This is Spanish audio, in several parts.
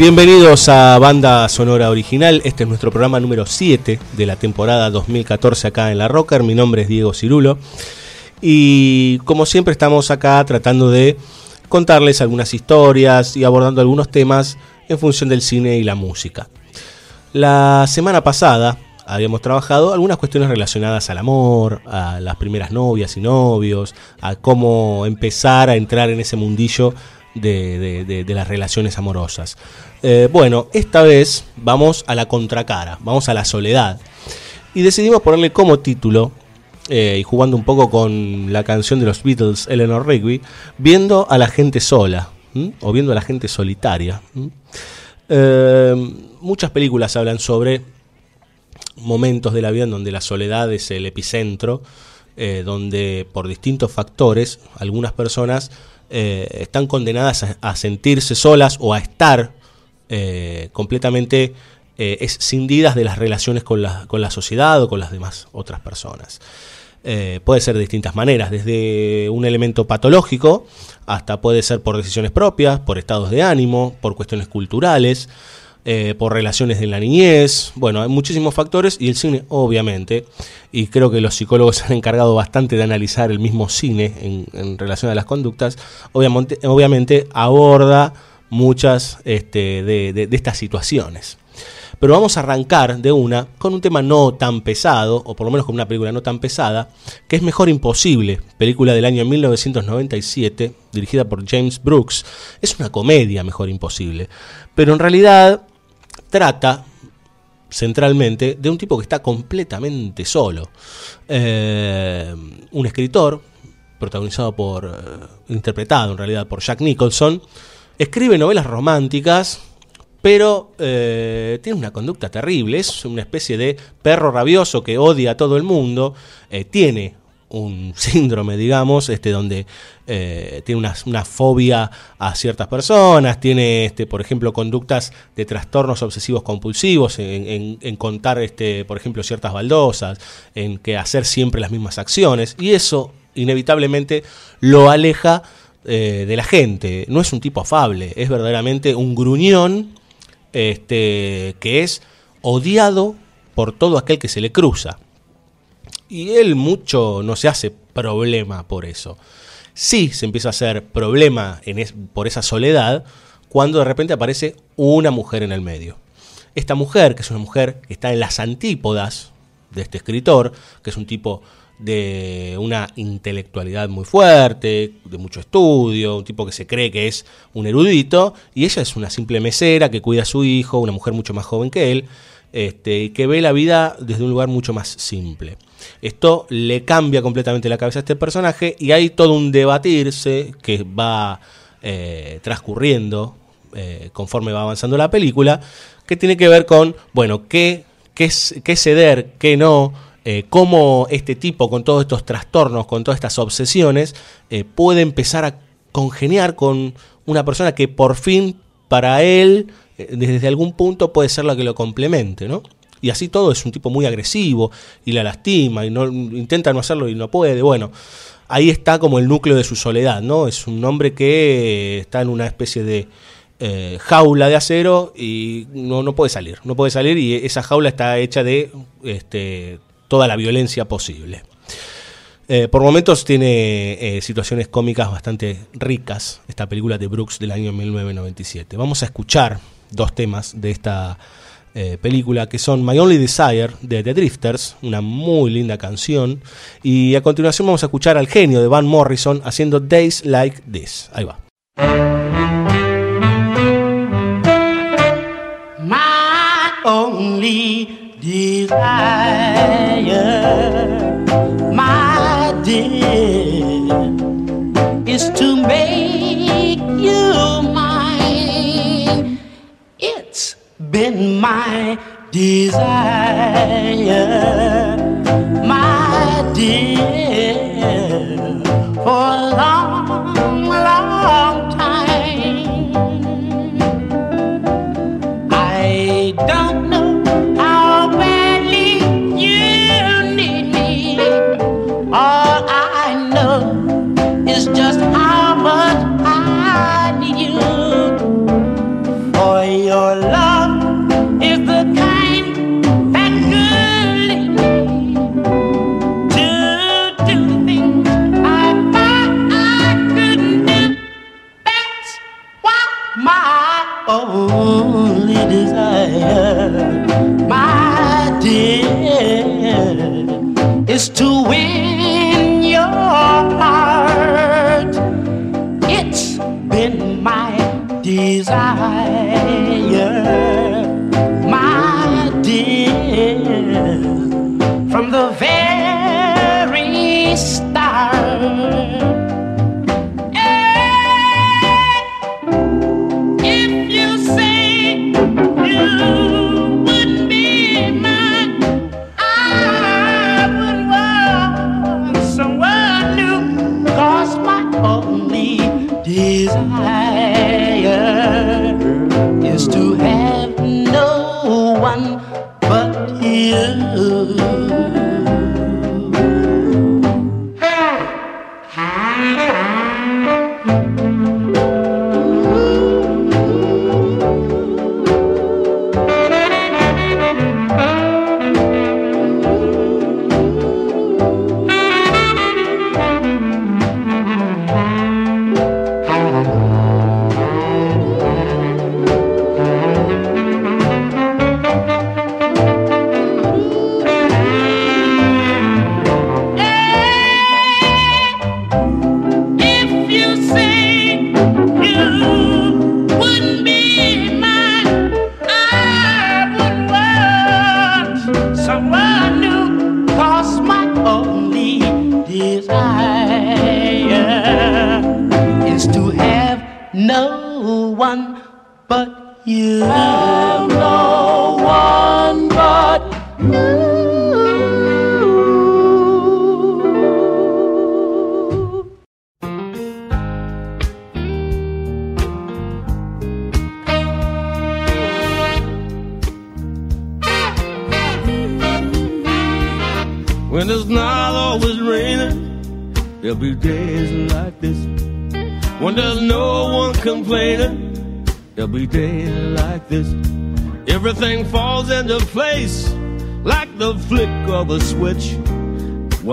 Bienvenidos a Banda Sonora Original. Este es nuestro programa número 7 de la temporada 2014 acá en La Rocker. Mi nombre es Diego Cirulo. Y como siempre estamos acá tratando de contarles algunas historias y abordando algunos temas en función del cine y la música. La semana pasada habíamos trabajado algunas cuestiones relacionadas al amor, a las primeras novias y novios, a cómo empezar a entrar en ese mundillo de, de- de- las relaciones amorosas. Eh, bueno, esta vez vamos a la contracara, vamos a la soledad. Y decidimos ponerle como título, eh, y jugando un poco con la canción de los Beatles, Eleanor Rigby, viendo a la gente sola, o viendo a la gente solitaria. Eh, muchas películas hablan sobre momentos de la vida en donde la soledad es el epicentro, donde por distintos factores algunas personas eh, están condenadas a, a sentirse solas o a estar eh, completamente eh, escindidas de las relaciones con la, con la sociedad o con las demás otras personas. Puede ser de distintas maneras, desde un elemento patológico hasta puede ser por decisiones propias, por estados de ánimo, por cuestiones culturales, eh, por relaciones de la niñez. Bueno, hay muchísimos factores y el cine, obviamente, y creo que los psicólogos se han encargado bastante de analizar el mismo cine en, relación a las conductas, obviamente, aborda muchas este, de- de estas situaciones. Pero vamos a arrancar de una con un tema no tan pesado, o por lo menos con una película no tan pesada, que es Mejor Imposible, película del año 1997, dirigida por James Brooks. Es una comedia, Mejor Imposible, pero en realidad trata centralmente de un tipo que está completamente solo. Eh, un escritor, protagonizado por, eh, interpretado en realidad por Jack Nicholson, escribe novelas románticas, pero eh, tiene una conducta terrible, es una especie de perro rabioso que odia a todo el mundo, tiene un síndrome, digamos, este, donde eh, tiene una, una fobia a ciertas personas, tiene, este, por ejemplo, conductas de trastornos obsesivos compulsivos, en, en- contar, este, por ejemplo, ciertas baldosas, en que hacer siempre las mismas acciones, y eso inevitablemente lo aleja eh, de la gente. No es un tipo afable, es verdaderamente un gruñón este, que es odiado por todo aquel que se le cruza. Y él mucho no se hace problema por eso. Sí se empieza a hacer problema por esa soledad cuando de repente aparece una mujer en el medio. Esta mujer, que es una mujer que está en las antípodas de este escritor, que es un tipo de una intelectualidad muy fuerte, de mucho estudio, un tipo que se cree que es un erudito, y ella es una simple mesera que cuida a su hijo, una mujer mucho más joven que él, este, que ve la vida desde un lugar mucho más simple. Esto le cambia completamente la cabeza a este personaje y hay todo un debatirse que va eh, transcurriendo eh, conforme va avanzando la película, que tiene que ver con, bueno, qué, qué, ceder, qué no, eh, cómo este tipo con todos estos trastornos, con todas estas obsesiones, puede empezar a congeniar con una persona que por fin para él, desde algún punto, puede ser la que lo complemente, ¿no? Y así todo es un tipo muy agresivo y la lastima y no intenta no hacerlo y no puede. Bueno, ahí está como el núcleo de su soledad, ¿no? Es un hombre que está en una especie de eh, jaula de acero y no, no puede salir, no puede salir y esa jaula está hecha de este, toda la violencia posible. Eh, por momentos tiene eh, situaciones cómicas bastante ricas, esta película de Brooks del año 1997. Vamos a escuchar dos temas de esta, eh, película, que son My Only Desire de The Drifters, una muy linda canción. Y a continuación vamos a escuchar al genio de Van Morrison haciendo Days Like This. Ahí va. My only desire, been my desire, my dear,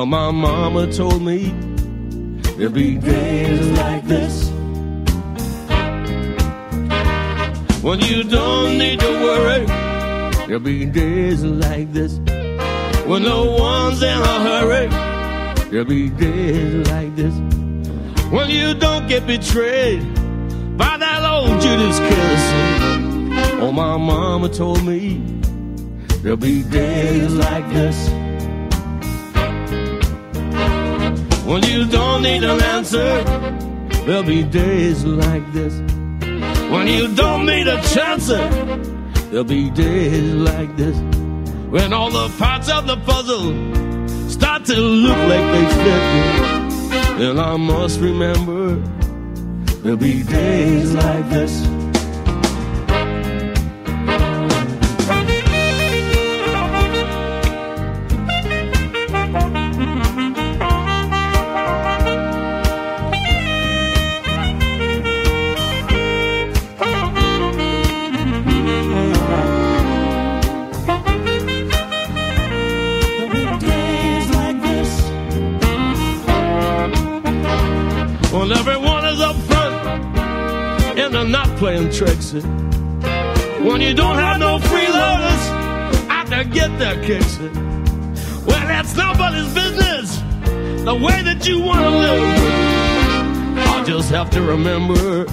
my mama told me there'll be days like this. When you don't need to worry, there'll be days like this. When no one's in a hurry, there'll be days like this. When you don't get betrayed by that old Judas kiss. Oh, my mama told me there'll be days like this. When you don't need an answer, there'll be days like this. When you don't need a chance, there'll be days like this. When all the parts of the puzzle start to look like they fit, then I must remember there'll be days like this. They're not playing tricks. When you don't have no freeloaders out to get their kicks. Well, that's nobody's business. The way that you want to live. I just have to remember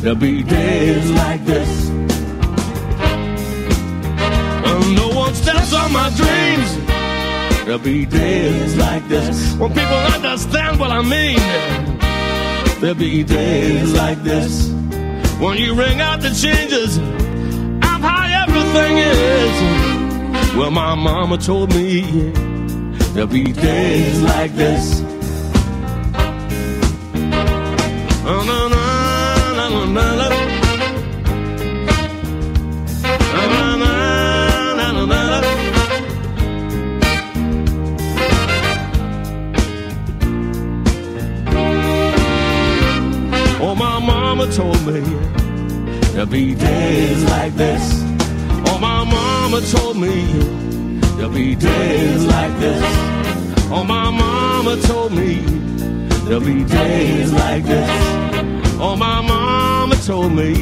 there'll be days like this. No one steps on my dreams. There'll be days like this when people understand what I mean. There'll be days like this when you ring out the changes of how everything is. Well, my mama told me there'll be days like this. Told me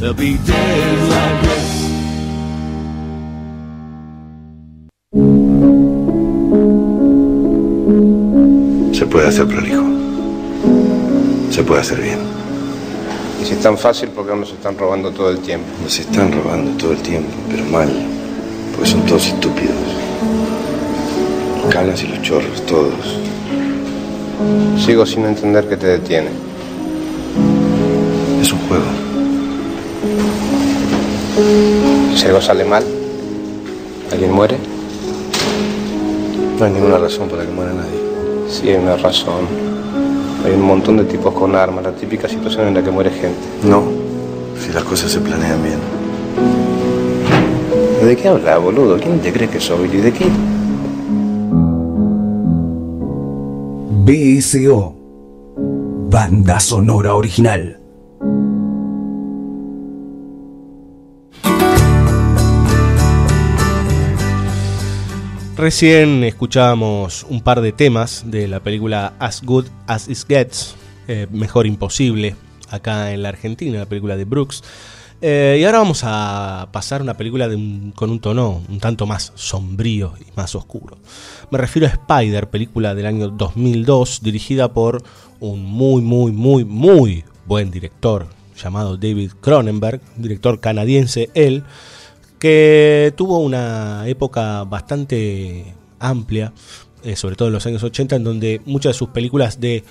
there'll be days like this. Se puede hacer prolijo. Se puede hacer bien. Y si es tan fácil, ¿por qué nos están robando todo el tiempo? Nos están robando todo el tiempo, pero mal. Porque son todos estúpidos. Canas y los chorros, todos. Sigo sin entender qué te detiene. Si algo sale mal, alguien muere, No hay ninguna razón para que muera nadie. sí hay una razón. Hay un montón de tipos con armas, la típica situación en la que muere gente. No, si las cosas se planean bien. ¿De qué habla, boludo? ¿Quién te cree que soy? ¿Y de qué? BSO. Banda sonora original. Recién escuchábamos un par de temas de la película As Good As It Gets, eh, Mejor Imposible, acá en la Argentina, la película de Brooks. Eh, y ahora vamos a pasar a una película con un tono un tanto más sombrío y más oscuro. Me refiero a Spider, película del año 2002, dirigida por un muy, muy, muy, muy buen director llamado David Cronenberg, director canadiense él, que tuvo una época bastante amplia, eh, sobre todo en los años 80, en donde muchas de sus películas de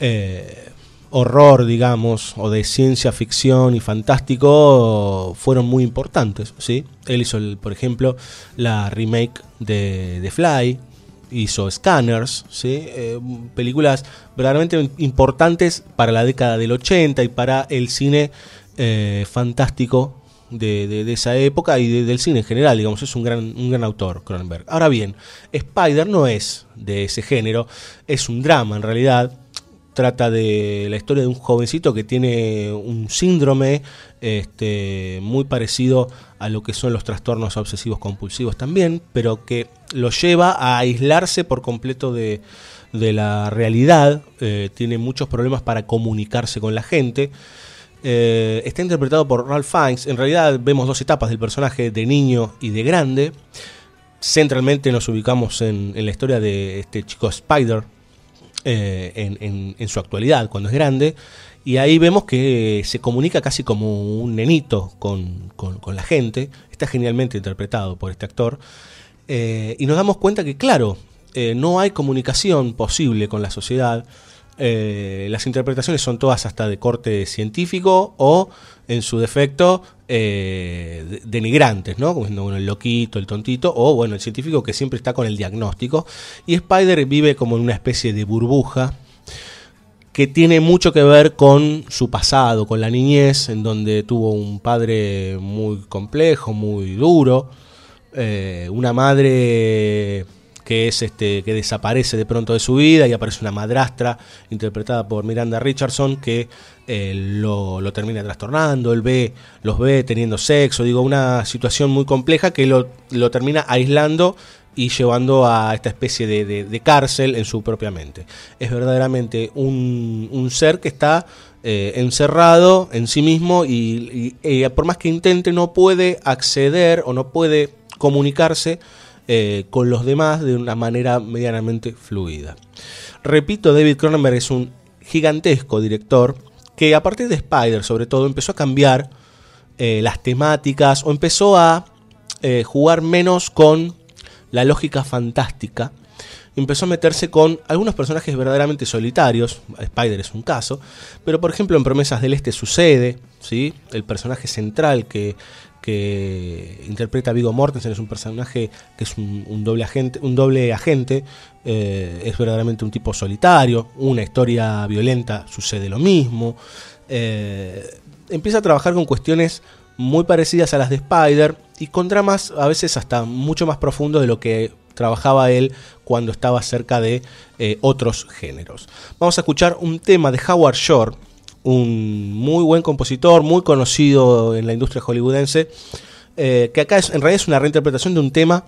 eh, horror, digamos, o de ciencia ficción y fantástico fueron muy importantes. ¿sí? Él hizo, por ejemplo, la remake de The Fly, hizo Scanners, ¿sí? Eh, películas verdaderamente importantes para la década del 80 y para el cine fantástico de, esa época y de- del cine en general, digamos, es un gran, un gran autor, Cronenberg. Ahora bien, Spider no es de ese género, es un drama en realidad, trata de la historia de un jovencito que tiene un síndrome este, muy parecido a lo que son los trastornos obsesivos compulsivos también, pero que lo lleva a aislarse por completo de, de la realidad, eh, tiene muchos problemas para comunicarse con la gente. Eh, está interpretado por Ralph Fiennes. En realidad vemos dos etapas del personaje de niño y de grande. Centralmente nos ubicamos en, la historia de este chico Spider eh, en, su actualidad, cuando es grande. Y ahí vemos que se comunica casi como un nenito con, la gente. Está genialmente interpretado por este actor. Eh, y nos damos cuenta que, claro, eh, no hay comunicación posible con la sociedad. Eh, las interpretaciones son todas hasta de corte científico o, en su defecto, eh, de- denigrantes, ¿no? Como bueno, el loquito, el tontito, o bueno, el científico que siempre está con el diagnóstico. Y Spider vive como en una especie de burbuja que tiene mucho que ver con su pasado, con la niñez, en donde tuvo un padre muy complejo, muy duro, eh, una madre que es este que desaparece de pronto de su vida y aparece una madrastra interpretada por Miranda Richardson que eh, lo, lo termina trastornando, él ve, los ve teniendo sexo, digo, una situación muy compleja que lo, lo termina aislando y llevando a esta especie de, de- de cárcel en su propia mente. Es verdaderamente un, un ser que está eh, encerrado en sí mismo y, eh, por más que intente no puede acceder o no puede comunicarse eh, con los demás de una manera medianamente fluida. Repito, David Cronenberg es un gigantesco director que a partir de Spider sobre todo empezó a cambiar eh, las temáticas o empezó a eh, jugar menos con la lógica fantástica. Empezó a meterse con algunos personajes verdaderamente solitarios, Spider es un caso, pero por ejemplo en Promesas del Este sucede, ¿sí? el personaje central que, que interpreta Vigo Mortensen es un personaje que es un, doble agente, un doble agente eh, es verdaderamente un tipo solitario, una historia violenta sucede lo mismo, eh, empieza a trabajar con cuestiones muy parecidas a las de Spider y con dramas a veces hasta mucho más profundos de lo que trabajaba él cuando estaba cerca de eh, otros géneros. Vamos a escuchar un tema de Howard Shore, un muy buen compositor, muy conocido en la industria hollywoodense, eh, que acá en realidad es una reinterpretación de un tema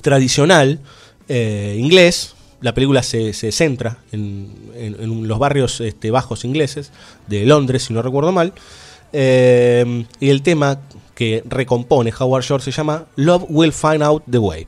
tradicional eh, inglés. La película se, se centra en, en- en los barrios este, bajos ingleses de Londres, si no recuerdo mal. Eh, y el tema que recompone Howard Shore se llama Love Will Find Out the Way.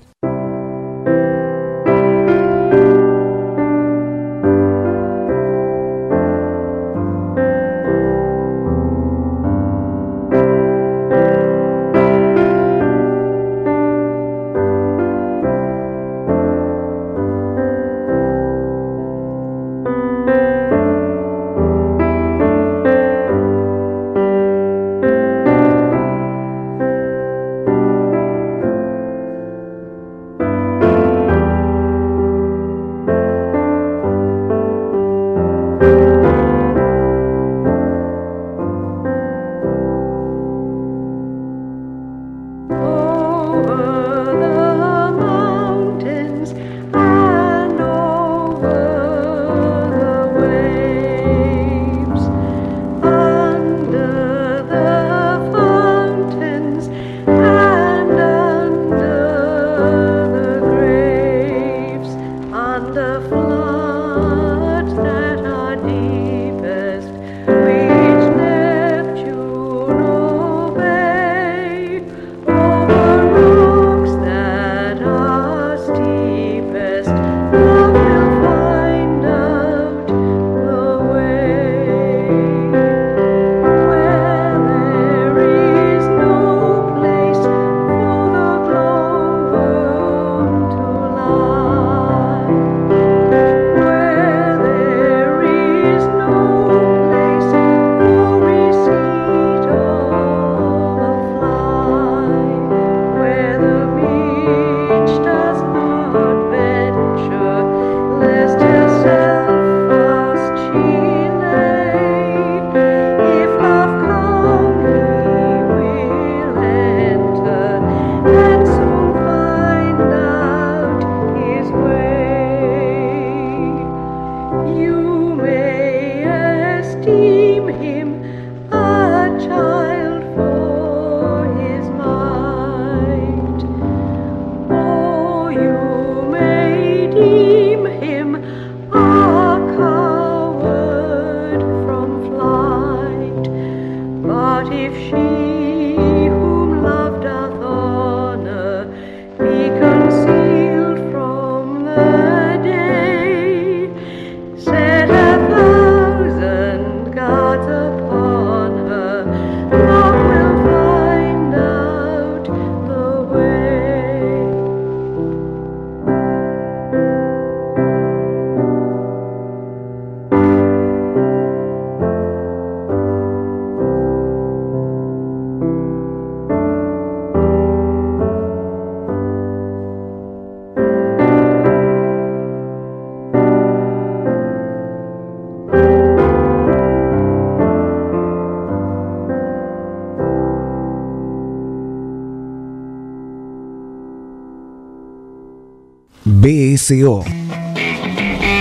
BSO.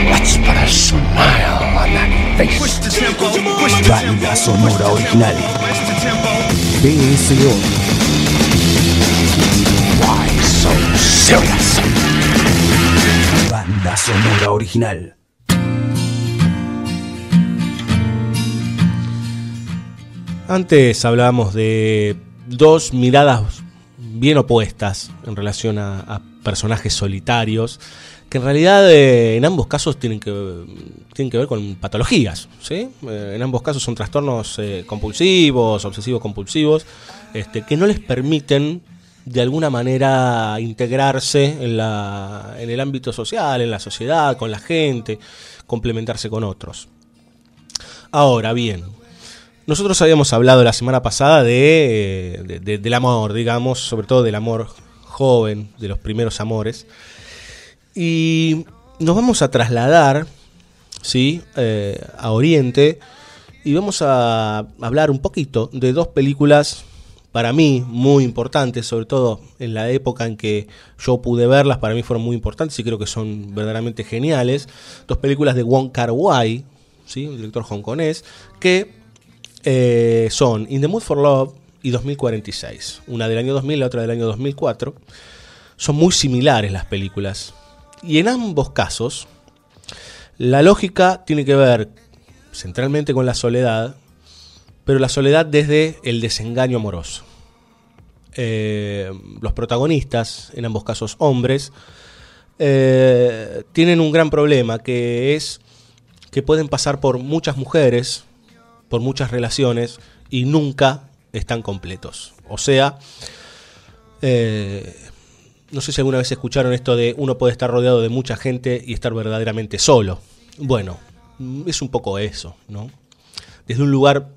Let's put a smile on that face. Banda sonora original. BSO. Why So serious. Banda sonora original. Antes hablábamos de dos miradas bien opuestas en relación a, a personajes solitarios, que en realidad eh, en ambos casos tienen que, tienen que ver con patologías. ¿sí? Eh, en ambos casos son trastornos eh, compulsivos, obsesivos compulsivos, este, que no les permiten de alguna manera integrarse en, la, en el ámbito social, en la sociedad, con la gente, complementarse con otros. Ahora bien, nosotros habíamos hablado la semana pasada de, de- de- del amor, digamos, sobre todo del amor joven, de los primeros amores. Y nos vamos a trasladar, ¿sí? Eh, a Oriente y vamos a hablar un poquito de dos películas para mí muy importantes, sobre todo en la época en que yo pude verlas, para mí fueron muy importantes y creo que son verdaderamente geniales. Dos películas de Wong Kar Wai, ¿sí? un director hongkonés, que eh, son In the Mood for Love y 2046. Una del año 2000, la otra del año 2004. Son muy similares las películas. Y en ambos casos, la lógica tiene que ver centralmente con la soledad, pero la soledad desde el desengaño amoroso. Eh, los protagonistas, en ambos casos hombres, eh, tienen un gran problema que es que pueden pasar por muchas mujeres, por muchas relaciones y nunca están completos. O sea, eh, no sé si alguna vez escucharon esto de uno puede estar rodeado de mucha gente y estar verdaderamente solo. Bueno, mm, es un poco eso, ¿no? Desde un lugar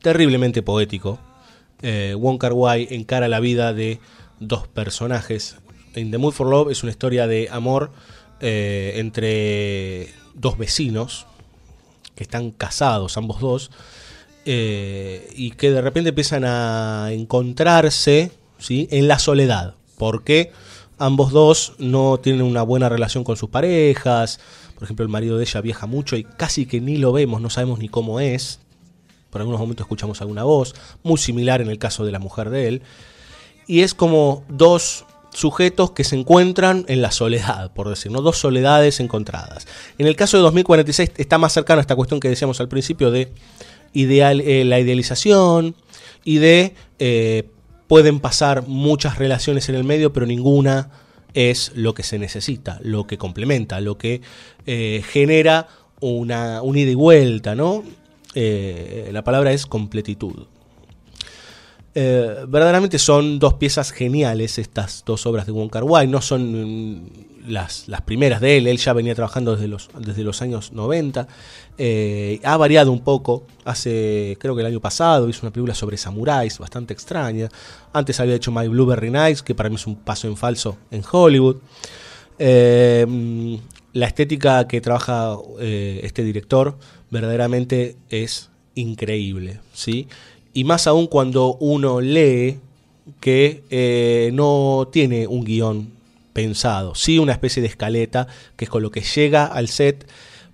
terriblemente poético, eh, Wong Kar Wai encara la vida de dos personajes. In the Mood for Love es una historia de amor eh, entre dos vecinos que están casados, ambos dos, eh, y que de repente empiezan a encontrarse ¿sí? en la soledad, porque ambos dos no tienen una buena relación con sus parejas, por ejemplo el marido de ella viaja mucho y casi que ni lo vemos, no sabemos ni cómo es, por algunos momentos escuchamos alguna voz, muy similar en el caso de la mujer de él, y es como dos sujetos que se encuentran en la soledad, por decir, ¿no? dos soledades encontradas. En el caso de 2046 está más cercano a esta cuestión que decíamos al principio de eh, la idealización y de eh, pueden pasar muchas relaciones en el medio, pero ninguna es lo que se necesita, lo que complementa, lo que eh, genera una, un ida y vuelta, ¿no? Eh, la palabra es completitud. Eh, verdaderamente son dos piezas geniales estas dos obras de Wong Kar. No son las, las primeras de él. Él ya venía trabajando desde los, desde los años 90. Eh, ha variado un poco. Hace, creo que el año pasado, hizo una película sobre samuráis bastante extraña. Antes había hecho My Blueberry Nights, que para mí es un paso en falso en Hollywood. Eh, mm, la estética que trabaja eh, este director verdaderamente es increíble, ¿sí? Y más aún cuando uno lee que no tiene un guion pensado, sí una especie de escaleta que es con lo que llega al set,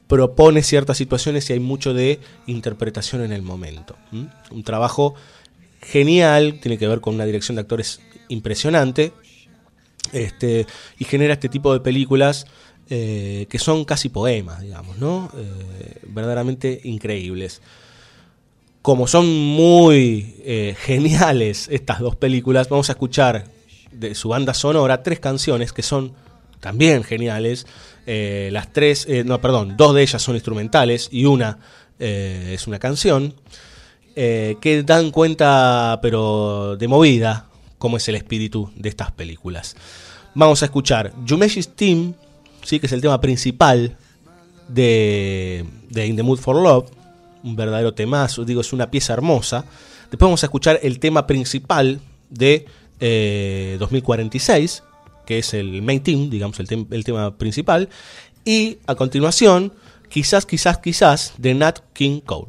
propone ciertas situaciones y hay mucho de interpretación en el momento. Un trabajo genial, tiene que ver con una dirección de actores impresionante, este, y genera este tipo de películas eh, que son casi poemas, digamos, ¿no? Eh, verdaderamente increíbles. Como son muy eh, geniales estas dos películas, vamos a escuchar de su banda sonora tres canciones que son también geniales. Eh, las tres, eh, no, perdón, dos de ellas son instrumentales y una eh, es una canción que dan cuenta, pero de movida, cómo es el espíritu de estas películas. Vamos a escuchar Yumeshi's Team, ¿sí? que es el tema principal de, de In the Mood for Love, un verdadero temazo, digo, es una pieza hermosa. Después vamos a escuchar el tema principal de eh, 2046, que es el main theme, digamos, el tema principal. Y a continuación, quizás, quizás, quizás, de Nat King Cole.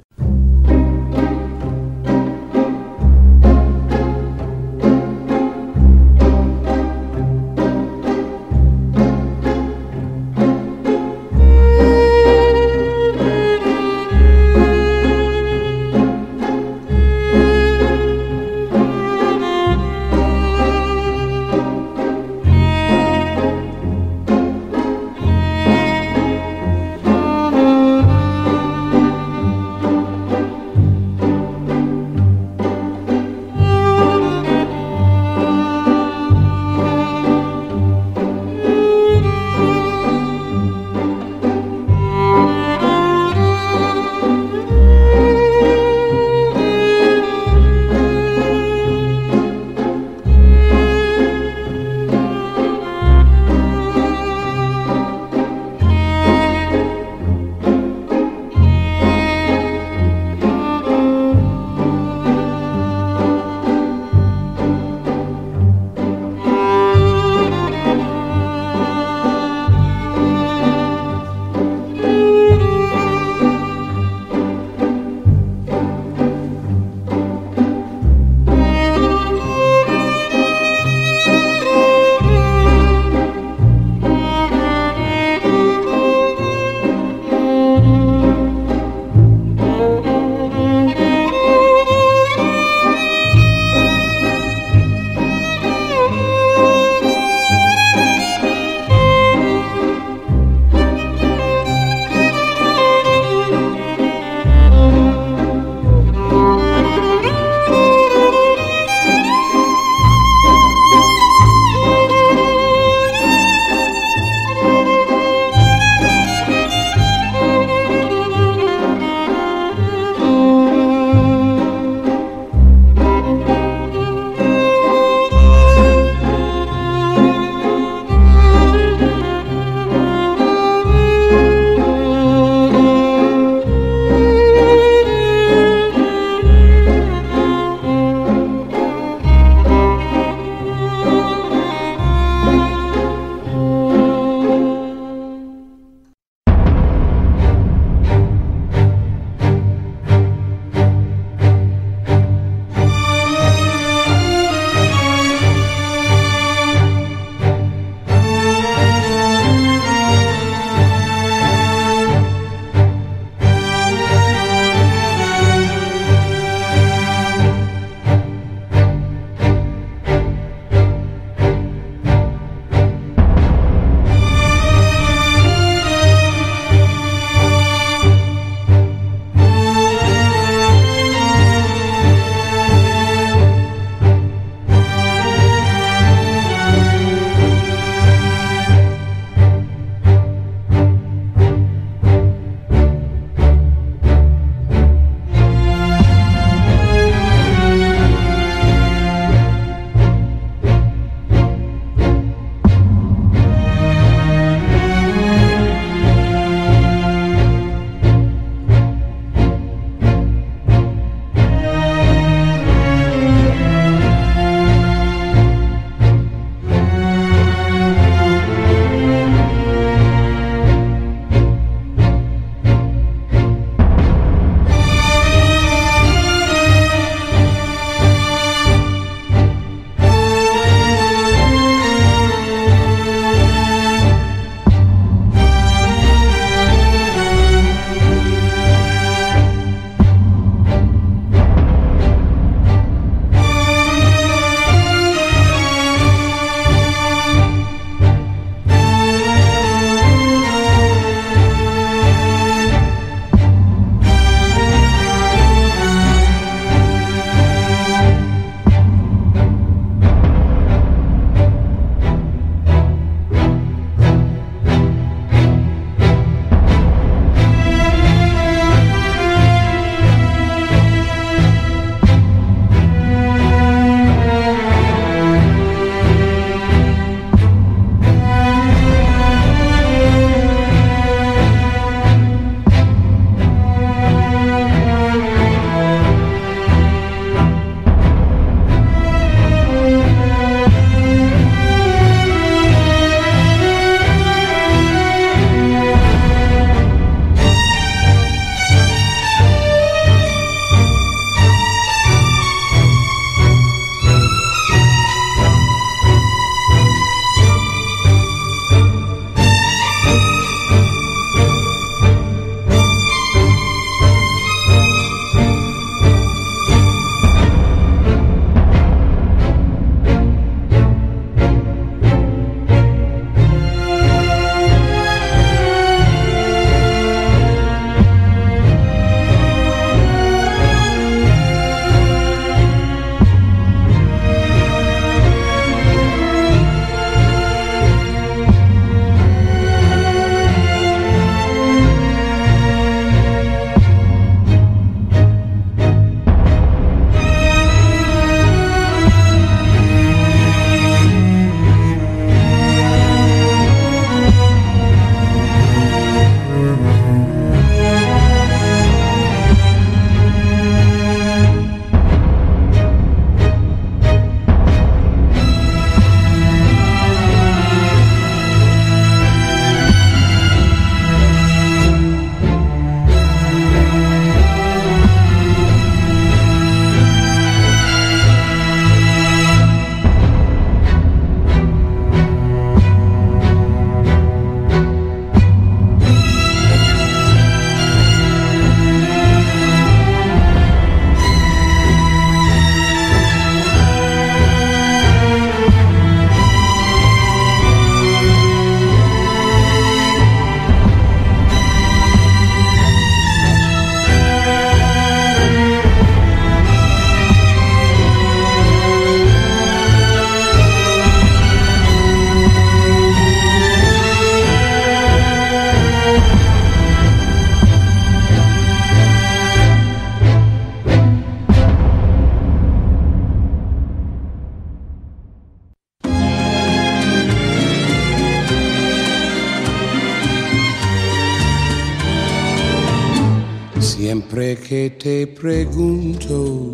Siempre que te pregunto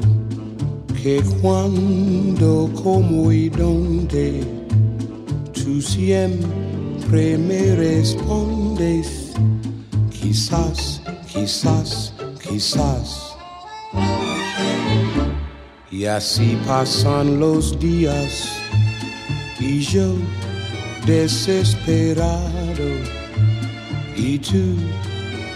que cuándo, cómo y dónde, tú siempre me respondes, quizás, quizás, quizás. Y así pasan los días y yo desesperado y tú,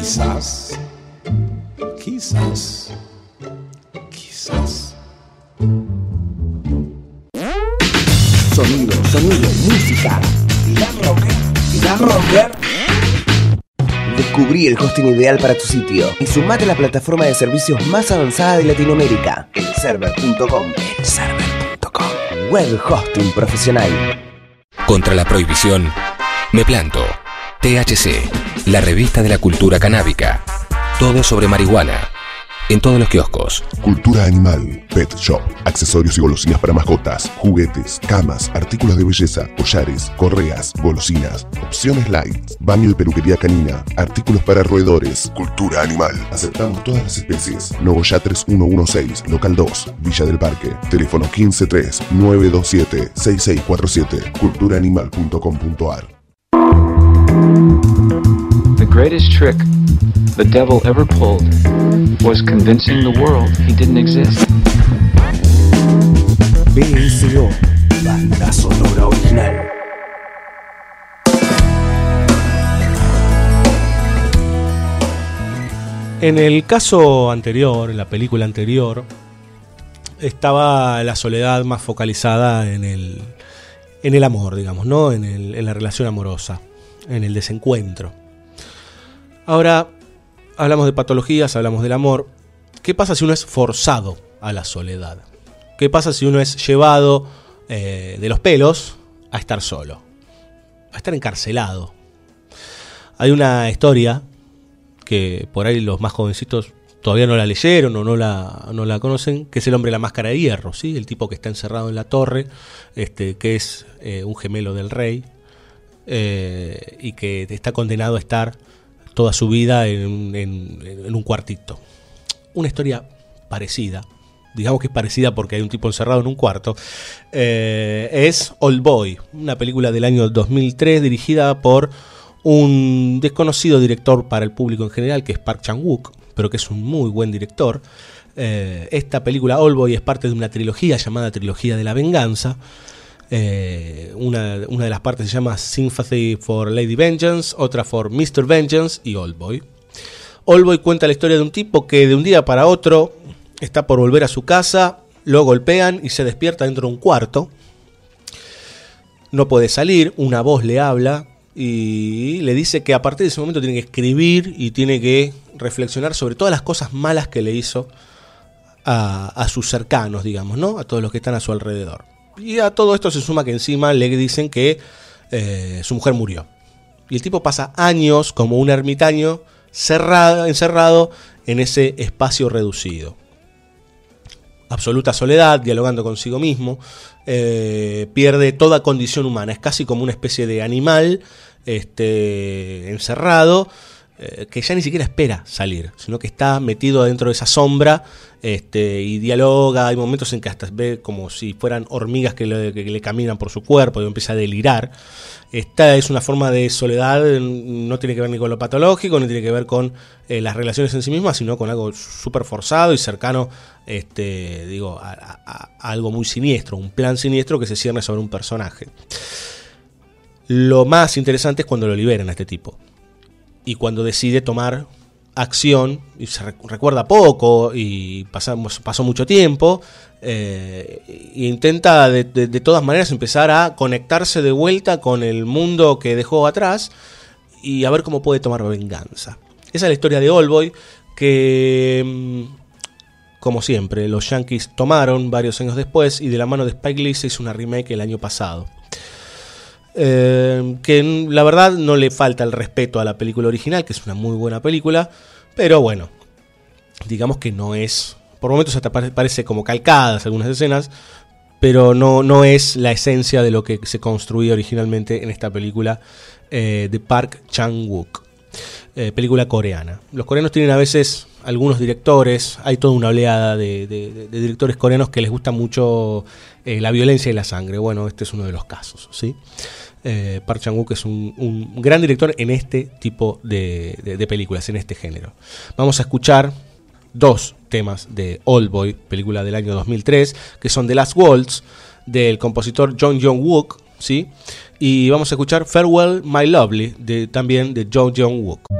quizás, quizás. Sonido, sonido, música. Glam Rocker. Descubrí el hosting ideal para tu sitio y sumate a la plataforma de servicios más avanzada de Latinoamérica, elserver.com. Elserver.com. Web hosting profesional. Contra la prohibición, me planto. THC, la revista de la cultura canábica. Todo sobre marihuana. En todos los kioscos. Cultura animal, pet shop, accesorios y golosinas para mascotas, juguetes, camas, artículos de belleza, collares, correas, golosinas, opciones light, baño y peluquería canina, artículos para roedores, cultura animal. Aceptamos todas las especies. Nogoyá 3116, local 2, Villa del Parque. Teléfono 153-927-6647, culturaanimal.com.ar. The greatest trick the devil ever pulled was convincing the world he didn't exist. BSO, banda sonora original. En el caso anterior, en la película anterior, estaba la soledad más focalizada en el, en el amor, digamos, ¿no? En, el- en la relación amorosa, en el desencuentro. Ahora, hablamos de patologías, hablamos del amor. ¿Qué pasa si uno es forzado a la soledad? ¿Qué pasa si uno es llevado eh, de los pelos a estar solo? A estar encarcelado. Hay una historia que por ahí los más jovencitos todavía no la leyeron o no la, no la conocen, que es el hombre de la máscara de hierro, ¿sí? el tipo que está encerrado en la torre, este, que es eh, un gemelo del rey eh, y que está condenado a estar toda su vida en, en- un cuartito. Una historia parecida, digamos que es parecida porque hay un tipo encerrado en un cuarto, eh, es Old Boy, una película del año 2003 dirigida por un desconocido director para el público en general, que es Park Chan-wook, pero que es un muy buen director. Eh, esta película Old Boy es parte de una trilogía llamada Trilogía de la Venganza. Eh, una, una de las partes se llama Sympathy for Lady Vengeance, otra for Mr. Vengeance y Old Boy. Oldboy cuenta la historia de un tipo que de un día para otro está por volver a su casa, lo golpean y se despierta dentro de un cuarto. No puede salir, una voz le habla y le dice que a partir de ese momento tiene que escribir y tiene que reflexionar sobre todas las cosas malas que le hizo a, a sus cercanos, digamos, ¿no? A todos los que están a su alrededor. Y a todo esto se suma que encima le dicen que eh, su mujer murió. Y el tipo pasa años como un ermitaño cerrado, encerrado en ese espacio reducido. Absoluta soledad, dialogando consigo mismo, eh, pierde toda condición humana, es casi como una especie de animal este, encerrado eh, que ya ni siquiera espera salir, sino que está metido dentro de esa sombra este, y dialoga. Hay momentos en que hasta ve como si fueran hormigas que le, caminan por su cuerpo y empieza a delirar. Esta es una forma de soledad, no tiene que ver ni con lo patológico, ni tiene que ver con eh, las relaciones en sí mismas, sino con algo súper forzado y cercano, este, digo, a algo muy siniestro, un plan siniestro que se cierne sobre un personaje. Lo más interesante es cuando lo liberan a este tipo y cuando decide tomar acción y se rec- recuerda poco y pasamos, pasó mucho tiempo e intenta de, todas maneras empezar a conectarse de vuelta con el mundo que dejó atrás y a ver cómo puede tomar venganza. Esa es la historia de Allboy que mm, como siempre los Yankees tomaron varios años después y de la mano de Spike Lee se hizo una remake el año pasado. Eh, que la verdad no le falta el respeto a la película original, que es una muy buena película, pero bueno, digamos que no es, por momentos hasta pare- parece como calcadas algunas escenas, pero no, no es la esencia de lo que se construía originalmente en esta película eh, de Park Chan-wook, eh, película coreana. Los coreanos tienen a veces algunos directores, hay toda una oleada de, directores coreanos que les gusta mucho eh, la violencia y la sangre. Bueno, este es uno de los casos, ¿sí? Eh, Park Chan-wook es un, gran director en este tipo de, películas, en este género. Vamos a escuchar dos temas de Old Boy, película del año 2003, que son The Last Waltz, del compositor John Jong-wook, ¿sí? Y vamos a escuchar Farewell My Lovely, también de John Jong-wook.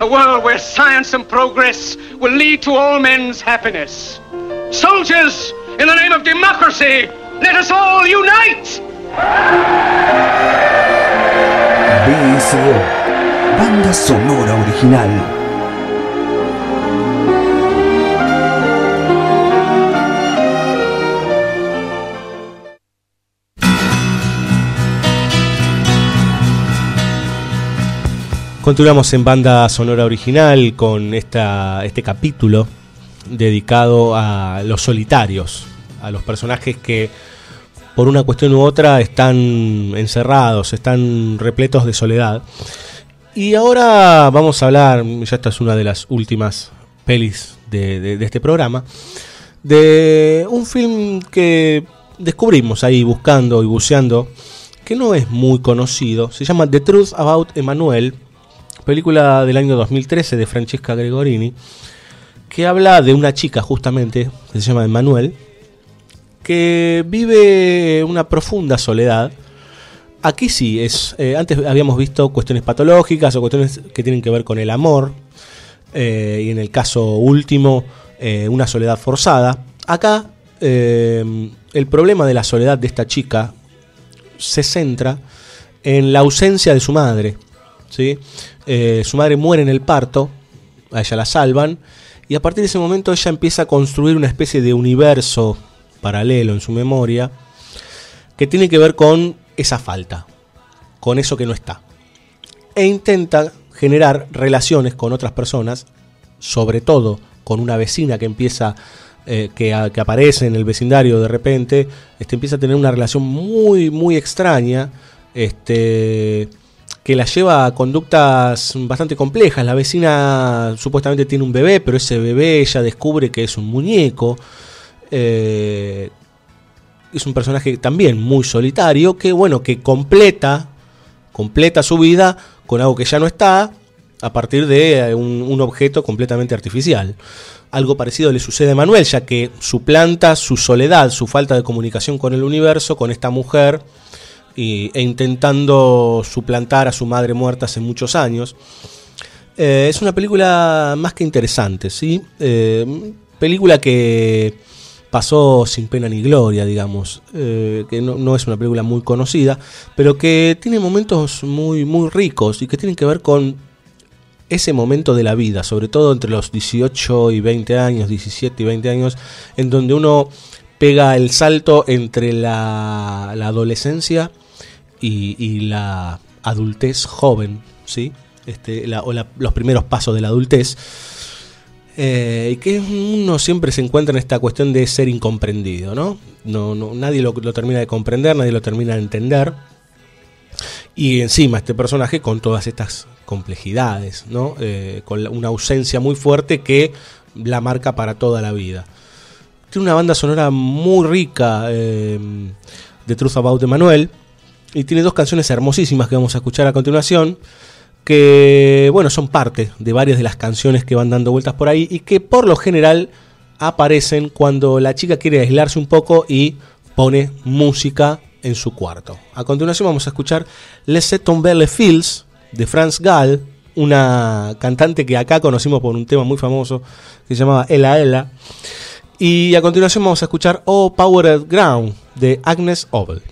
a world where science and progress will lead to all men's happiness. Soldiers, in the name of democracy, let us all unite! BSO, banda sonora original. Continuamos en banda sonora original con esta, este capítulo dedicado a los solitarios, a los personajes que por una cuestión u otra están encerrados, están repletos de soledad. Y ahora vamos a hablar, ya esta es una de las últimas pelis de, este programa, de un film que descubrimos ahí buscando y buceando, que no es muy conocido, se llama The Truth About Emmanuel, película del año 2013 de Francesca Gregorini, que habla de una chica justamente, que se llama Emmanuel, que vive una profunda soledad. Aquí sí, es eh, antes habíamos visto cuestiones patológicas o cuestiones que tienen que ver con el amor, eh, y en el caso último, eh, una soledad forzada. Acá el problema de la soledad de esta chica se centra en la ausencia de su madre. Eh, su madre muere en el parto, a ella la salvan, y a partir de ese momento ella empieza a construir una especie de universo paralelo en su memoria que tiene que ver con esa falta, con eso que no está. E intenta generar relaciones con otras personas, sobre todo con una vecina que empieza, eh, a- que aparece en el vecindario de repente, este, empieza a tener una relación muy, muy extraña, este, que la lleva a conductas bastante complejas. La vecina supuestamente tiene un bebé, pero ese bebé ella descubre que es un muñeco. Eh, es un personaje también muy solitario que bueno que completa completa su vida con algo que ya no está a partir de eh, un, un objeto completamente artificial. Algo parecido le sucede a Manuel, ya que suplanta su soledad, su falta de comunicación con el universo, con esta mujer, y- e intentando suplantar a su madre muerta hace muchos años. Eh, es una película más que interesante, ¿sí? Eh, película que pasó sin pena ni gloria, digamos, eh, que no, no es una película muy conocida, pero que tiene momentos muy, muy ricos y que tienen que ver con ese momento de la vida, sobre todo entre los 18 y 20 años, 17 y 20 años, en donde uno pega el salto entre la, la adolescencia y, la adultez joven, ¿sí? Este, o los primeros pasos de la adultez. Eh, y que uno siempre se encuentra en esta cuestión de ser incomprendido, ¿no? no, no nadie lo, termina de comprender, nadie lo termina de entender. Y encima este personaje con todas estas complejidades, ¿no? Eh, con una ausencia muy fuerte que la marca para toda la vida. Tiene una banda sonora muy rica eh, de Truth About Emanuel. Y tiene dos canciones hermosísimas que vamos a escuchar a continuación. Que, bueno, son parte de varias de las canciones que van dando vueltas por ahí. Y que por lo general aparecen cuando la chica quiere aislarse un poco y pone música en su cuarto. A continuación vamos a escuchar Les Tomber les Fils de Franz Gall, una cantante que acá conocimos por un tema muy famoso que se llamaba Ella Ella. Y a continuación vamos a escuchar Oh Powered Ground de Agnes Obel.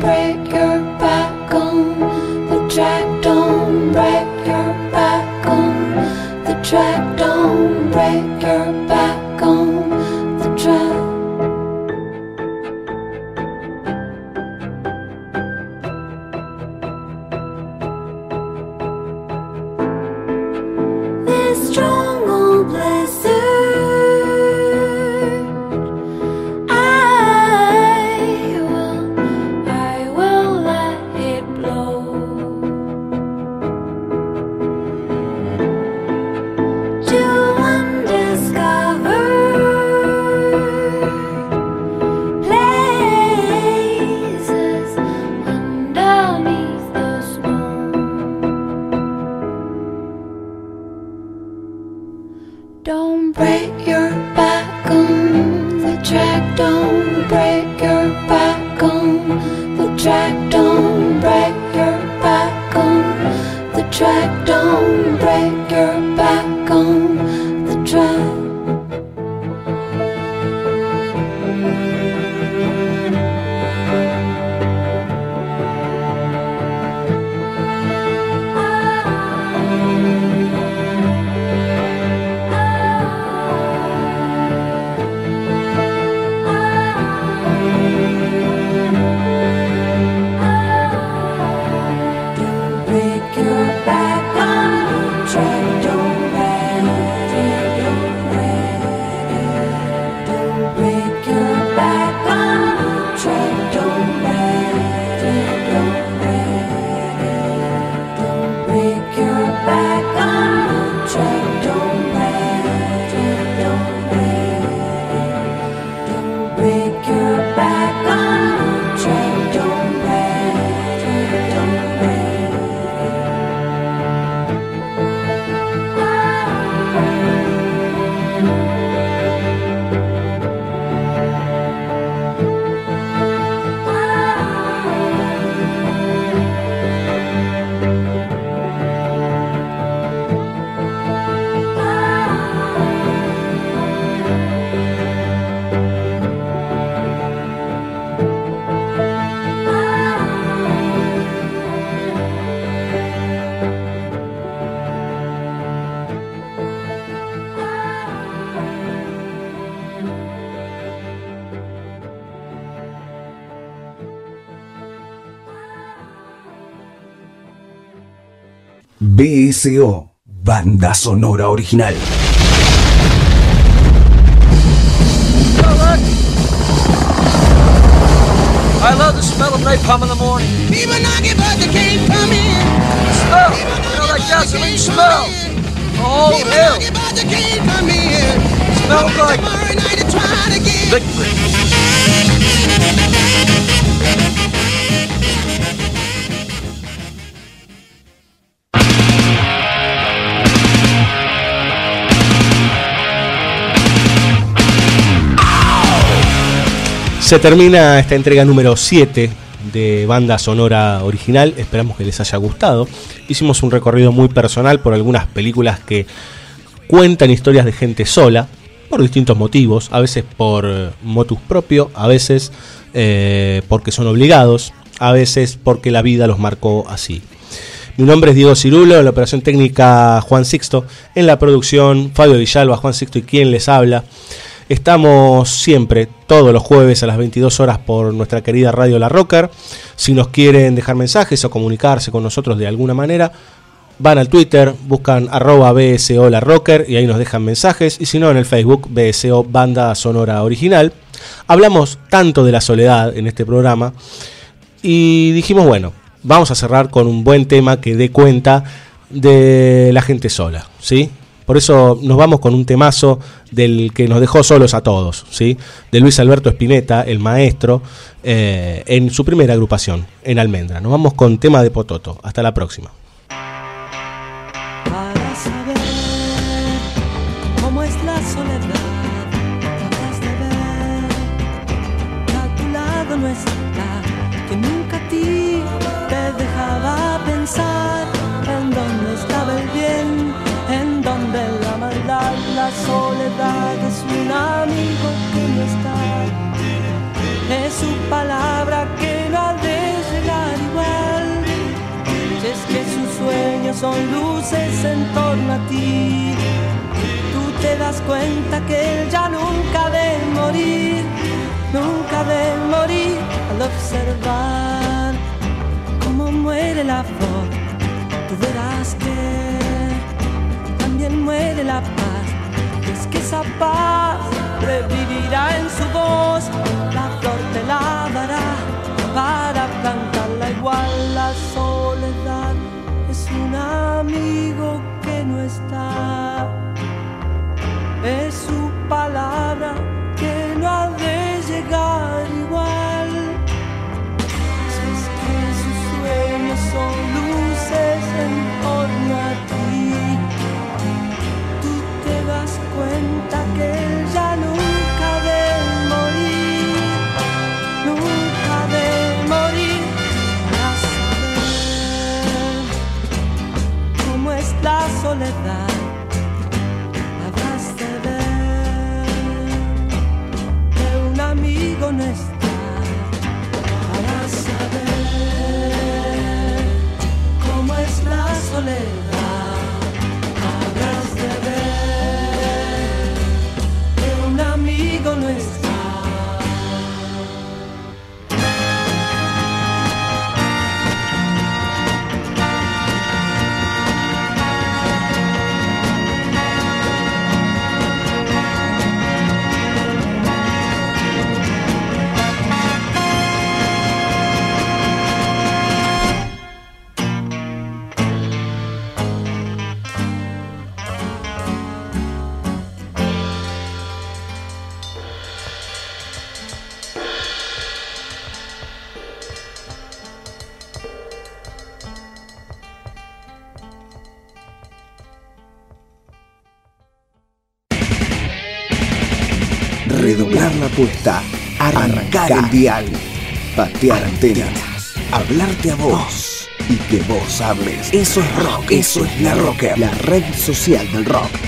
breaker BSO, banda sonora original. I love the smell of napalm in the morning. People knock it, but they can't come in. Smell, you know that gasoline smell. Oh, hell. Smells like victory. Se termina esta entrega número 7 de banda sonora original. Esperamos que les haya gustado. Hicimos un recorrido muy personal por algunas películas que cuentan historias de gente sola, por distintos motivos, a veces por eh, motus propio, a veces eh, porque son obligados, a veces porque la vida los marcó así. Mi nombre es Diego Cirulo, en la operación técnica Juan Sixto, en la producción Fabio Villalba, Juan Sixto y quien les habla. Estamos siempre, todos los jueves a las 22 horas por nuestra querida Radio La Rocker. Si nos quieren dejar mensajes o comunicarse con nosotros de alguna manera, van al Twitter, buscan arroba BSO La Rocker y ahí nos dejan mensajes. Y si no, en el Facebook BSO Banda Sonora Original. Hablamos tanto de la soledad en este programa y dijimos, bueno, vamos a cerrar con un buen tema que dé cuenta de la gente sola, ¿sí? Por eso nos vamos con un temazo del que nos dejó solos a todos, ¿sí? De Luis Alberto Spinetta, el maestro, eh, en su primera agrupación, en Almendra. Nos vamos con tema de Pototo. Hasta la próxima. Son luces en torno a ti das cuenta que él ya nunca de morir, nunca de morir al observar cómo muere la flor. Tú verás que también muere la paz. Es que esa paz revivirá en su voz. La flor te lavará para plantarla igual. La un amigo que no está. Es su palabra que no ha de llegar igual. Si es que sus sueños son luces en torno a ti. Tú te das cuenta que soledad. Habrás de ver que un amigo no está para saber cómo es la soledad. La apuesta. Arrancar el dial. Patear antenas. Hablarte a vos. Y que vos hables. Eso es rock. Eso es la rocker. La red social del rock.